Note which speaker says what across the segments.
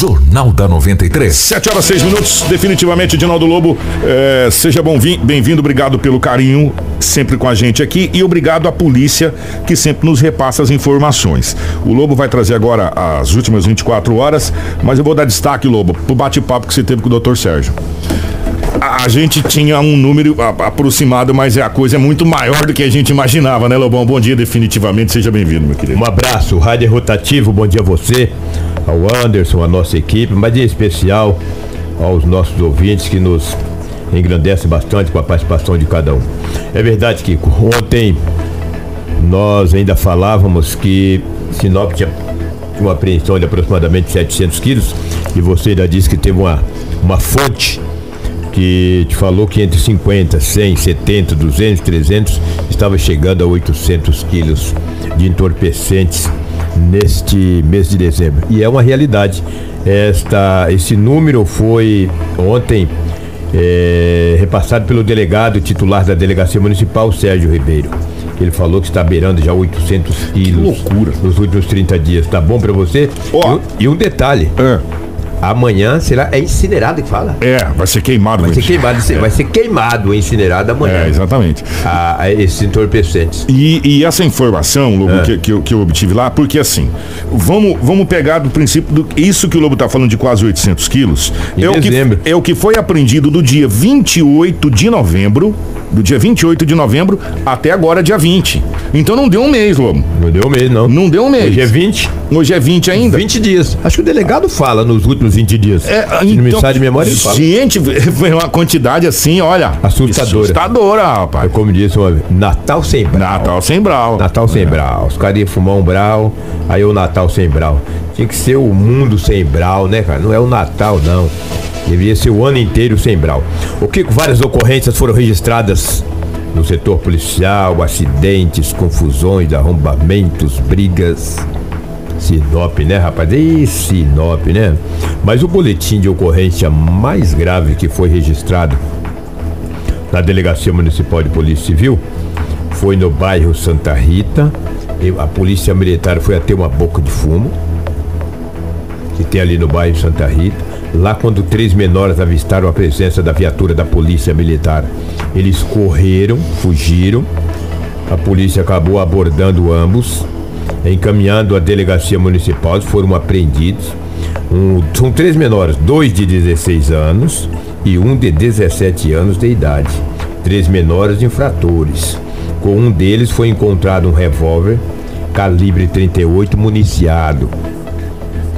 Speaker 1: Jornal da 93.
Speaker 2: 7 horas 6 minutos, definitivamente, Dinaldo Lobo. É, seja bem-vindo, obrigado pelo carinho sempre com a gente aqui e obrigado à polícia que sempre nos repassa as informações. O Lobo vai trazer agora as últimas 24 horas, mas eu vou dar destaque, Lobo, pro bate-papo que você teve com o Dr. Sérgio a, gente tinha um número aproximado, mas a coisa é muito maior do que a gente imaginava, né, Lobão? Bom dia, definitivamente. Seja bem-vindo, meu querido.
Speaker 3: Um abraço, Rádio Rotativo, bom dia a você, ao Anderson, a nossa equipe, mas em especial aos nossos ouvintes que nos engrandecem bastante com a participação de cada um. É verdade que ontem nós ainda falávamos que Sinop tinha uma apreensão de aproximadamente 700 quilos e você ainda disse que teve uma, uma fonte que te falou que entre 50, 100, 70, 200, 300 estava chegando a 800 quilos de entorpecentes neste mês de dezembro. E é uma realidade. Esta, esse número foi ontem é, repassado pelo delegado titular da Delegacia Municipal, Sérgio Ribeiro. Ele falou que está beirando já 800 quilos
Speaker 2: que loucura.
Speaker 3: nos últimos 30 dias. Tá bom para você?
Speaker 2: Oh.
Speaker 3: E, e um detalhe. É Amanhã será. É incinerado que fala?
Speaker 2: É, vai ser queimado.
Speaker 3: Vai ser queimado, é. vai ser queimado, incinerado amanhã. É,
Speaker 2: exatamente.
Speaker 3: A, a esses entorpecentes.
Speaker 2: E, e essa informação, Lobo, é. que, que, eu, que eu obtive lá, porque assim, vamos, vamos pegar do princípio do. Isso que o Lobo está falando de quase 800 quilos. Em é, o que, é o que foi apreendido do dia 28 de novembro do dia 28 de novembro até agora, dia 20. Então não deu um mês, Lobo.
Speaker 3: Não deu um mês, não.
Speaker 2: Não deu um mês.
Speaker 3: Hoje é 20.
Speaker 2: Hoje é 20 ainda.
Speaker 3: 20 dias. Acho que o delegado fala nos últimos 20 dias.
Speaker 2: É, Se então, não me sai de memória, ele fala. Gente, foi uma quantidade assim, olha.
Speaker 3: Assustadora.
Speaker 2: Assustadora, rapaz.
Speaker 3: Eu, como disse vez, Natal sem brau.
Speaker 2: Natal sem brau.
Speaker 3: Natal sem é. brau. Os caras iam fumar um brau, aí o Natal sem brau. Tinha que ser o mundo sem brau, né, cara? Não é o Natal, não. Deveria ser o ano inteiro sem brau. O que várias ocorrências foram registradas no setor policial, acidentes, confusões, arrombamentos, brigas. Sinop, né, rapaz? E Sinop, né? Mas o boletim de ocorrência mais grave que foi registrado na Delegacia Municipal de Polícia Civil foi no bairro Santa Rita. A polícia militar foi até uma boca de fumo que tem ali no bairro Santa Rita. Lá, quando três menores avistaram a presença da viatura da polícia militar, eles correram, fugiram. A polícia acabou abordando ambos, encaminhando a delegacia municipal. Foram apreendidos. Um, são três menores, dois de 16 anos e um de 17 anos de idade. Três menores infratores. Com um deles foi encontrado um revólver calibre 38 municiado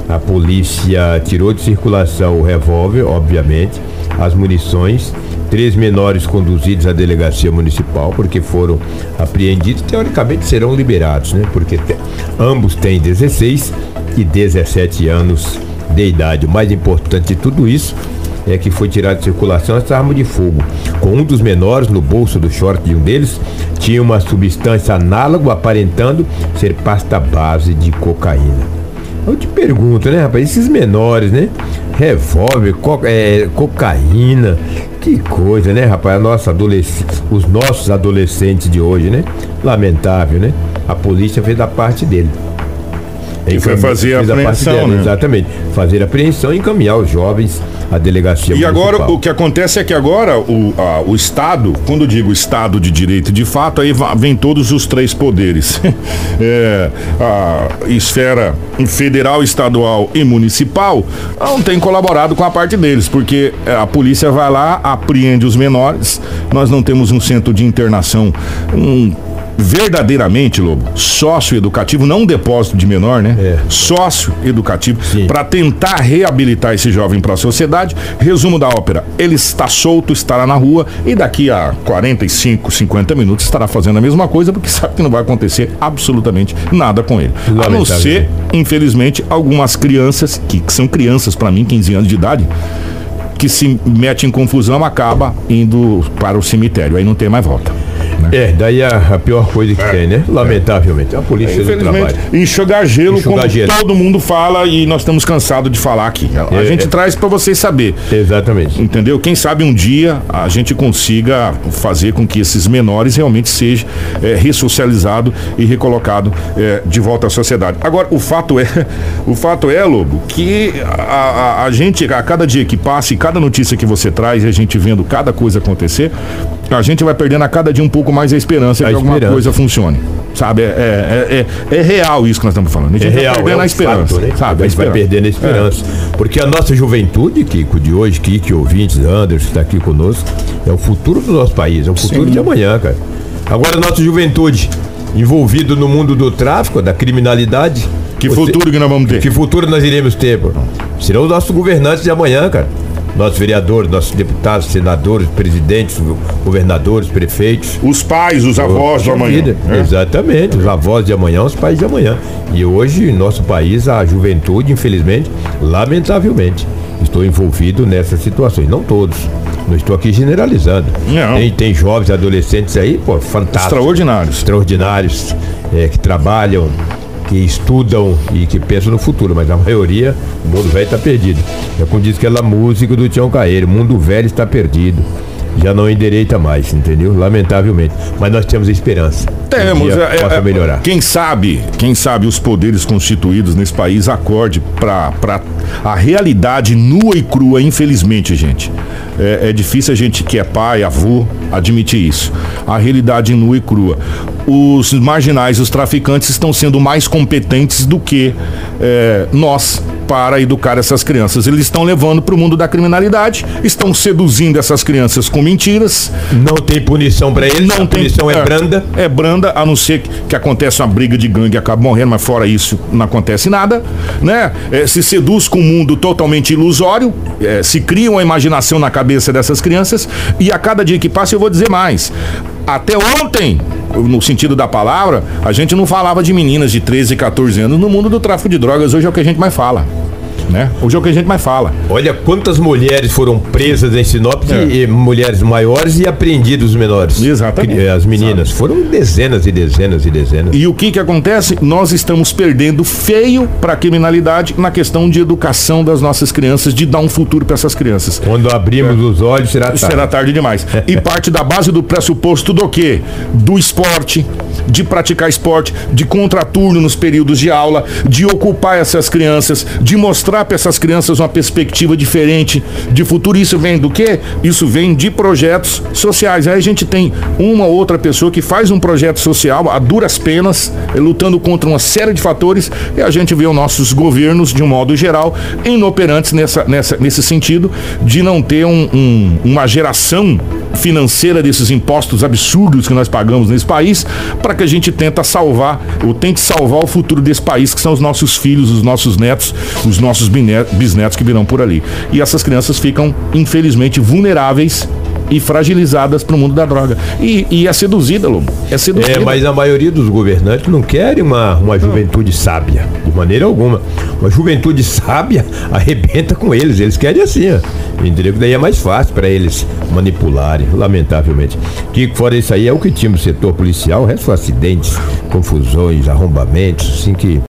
Speaker 3: a polícia tirou de circulação o revólver, obviamente, as munições. Três menores conduzidos à delegacia municipal, porque foram apreendidos, teoricamente serão liberados, né? Porque te, ambos têm 16 e 17 anos de idade. O mais importante de tudo isso é que foi tirada de circulação essa arma de fogo. Com um dos menores no bolso do short de um deles, tinha uma substância análoga aparentando ser pasta base de cocaína. Eu te pergunto, né, rapaz? Esses menores, né? Revólver, co é, cocaína, que coisa, né, rapaz? A nossa os nossos adolescentes de hoje, né? Lamentável, né? A polícia fez a parte dele.
Speaker 2: E foi fazer a apreensão, né?
Speaker 3: Exatamente. Fazer a apreensão e encaminhar os jovens à delegacia
Speaker 2: E municipal. agora, o que acontece é que agora o, a, o Estado, quando digo Estado de Direito de fato, aí vem todos os três poderes. é, a esfera federal, estadual e municipal não tem colaborado com a parte deles, porque é, a polícia vai lá, apreende os menores, nós não temos um centro de internação, um verdadeiramente, Lobo, sócio educativo, não um depósito de menor, né? É. Sócio educativo, para tentar reabilitar esse jovem para a sociedade. Resumo da ópera: ele está solto, estará na rua e daqui a 45, 50 minutos estará fazendo a mesma coisa, porque sabe que não vai acontecer absolutamente nada com ele. A não ser, infelizmente, algumas crianças, que, que são crianças para mim, 15 anos de idade, que se mete em confusão acaba indo para o cemitério. Aí não tem mais volta. Né?
Speaker 3: É, daí a, a pior coisa que
Speaker 2: É.
Speaker 3: tem, né? Lamentavelmente. A polícia do trabalho.
Speaker 2: Infelizmente, enxugar gelo,
Speaker 3: Enxugar
Speaker 2: como
Speaker 3: gelo.
Speaker 2: todo mundo fala e nós estamos cansados de falar aqui. A
Speaker 3: É,
Speaker 2: gente
Speaker 3: é.
Speaker 2: traz para vocês saber.
Speaker 3: Exatamente.
Speaker 2: Entendeu? Quem sabe um dia a gente consiga fazer com que esses menores realmente sejam é, ressocializados e recolocados é, de volta à sociedade. Agora, o fato é, o fato é, Lobo, que a, a- a gente, a cada dia que passa e cada notícia que você traz e a gente vendo cada coisa acontecer, a gente vai perdendo a cada dia um pouco mais a esperança
Speaker 3: A
Speaker 2: que alguma
Speaker 3: esperança.
Speaker 2: coisa funcione. Sabe? É, é, é, é real isso que nós estamos falando. A gente
Speaker 3: É
Speaker 2: vai
Speaker 3: real,
Speaker 2: perdendo
Speaker 3: é
Speaker 2: a esperança.
Speaker 3: fato, né?
Speaker 2: Sabe?
Speaker 3: A gente vai perdendo a esperança. Porque a nossa juventude, Kiko, de hoje, Kiko, ouvintes, Anderson, que está aqui conosco, é o futuro do nosso país, é o futuro
Speaker 2: Sim.
Speaker 3: de amanhã, cara. Agora, a nossa juventude, envolvido no mundo do tráfico, da criminalidade.
Speaker 2: Que futuro que nós vamos ter?
Speaker 3: Que futuro nós iremos ter, pô? Serão os nossos governantes de amanhã, cara. Nossos vereadores, nossos deputados, senadores, presidentes, governadores, prefeitos.
Speaker 2: Os pais, os avós do
Speaker 3: Poxa
Speaker 2: amanhã. né?
Speaker 3: Exatamente, os avós de amanhã, os pais de amanhã. E hoje, em nosso país, a juventude, infelizmente, lamentavelmente, estou envolvido nessas situações. Não todos. Não estou aqui generalizando.
Speaker 2: Não.
Speaker 3: Tem, tem jovens, adolescentes aí, pô, fantásticos
Speaker 2: Extraordinários.
Speaker 3: extraordinários é, que trabalham, que estudam e que pensam no futuro, mas a maioria, o mundo velho está perdido. É como diz aquela música do Tião Caeiro, o mundo velho está perdido. Já não endireita mais, entendeu? Lamentavelmente. Mas nós temos esperança.
Speaker 2: Temos, é,
Speaker 3: possa
Speaker 2: é,
Speaker 3: melhorar.
Speaker 2: Quem sabe, quem sabe os poderes constituídos nesse país acorde para a realidade nua e crua, infelizmente, gente. É, é difícil a gente que é pai, avô, admitir isso. A realidade nua e crua. Os marginais, os traficantes estão sendo mais competentes do que é, nós para educar essas crianças. Eles estão levando para o mundo da criminalidade, estão seduzindo essas crianças com mentiras,
Speaker 3: Não tem punição para eles,
Speaker 2: não
Speaker 3: a
Speaker 2: tem
Speaker 3: punição é, branda.
Speaker 2: É branda, a não ser que, que acontece uma briga de gangue e acaba morrendo, mas fora isso não acontece nada, né? É, se seduz com um mundo totalmente ilusório, é, se cria uma imaginação na cabeça dessas crianças e a cada dia que passa eu vou dizer mais. Até ontem, no sentido da palavra, a gente não falava de meninas de 13 e 14 anos no mundo do tráfico de drogas. Hoje é o que a gente mais fala. Né? Hoje é o que a gente mais fala.
Speaker 3: Olha quantas mulheres foram presas em Sinop,
Speaker 2: É.
Speaker 3: e, mulheres maiores e apreendidos os menores.
Speaker 2: Exatamente.
Speaker 3: As meninas. Foram dezenas e dezenas e dezenas.
Speaker 2: E o que que acontece? Nós estamos perdendo feio para a criminalidade na questão de educação das nossas crianças, de dar um futuro para essas crianças.
Speaker 3: Quando abrimos os olhos, será tarde.
Speaker 2: Será tarde demais. E parte da base do pressuposto do quê? Do esporte, de praticar esporte, de contraturno nos períodos de aula, de ocupar essas crianças, de mostrar para essas crianças uma perspectiva diferente de futuro. Isso vem do quê? Isso vem de projetos sociais. Aí a gente tem uma ou outra pessoa que faz um projeto social a duras penas, lutando contra uma série de fatores, e a gente vê os nossos governos, de um modo geral, inoperantes nessa, nessa, nesse sentido de não ter um- um- uma geração financeira desses impostos absurdos que nós pagamos nesse país, para que a gente tenta salvar, ou tente salvar o futuro desse país, que são os nossos filhos, os nossos netos, os nossos bisnetos que virão por ali. E essas crianças ficam, infelizmente, vulneráveis e fragilizadas para o mundo da droga. E, e é seduzida, Lobo. É seduzida.
Speaker 3: É, mas a maioria dos governantes não querem uma, uma juventude sábia, de maneira alguma. Uma juventude sábia arrebenta com eles, eles querem assim, ó. Entendeu? Que Daí é mais fácil para eles manipularem, lamentavelmente. Que fora isso aí é o que tinha no setor policial, o resto acidentes, confusões, arrombamentos, assim que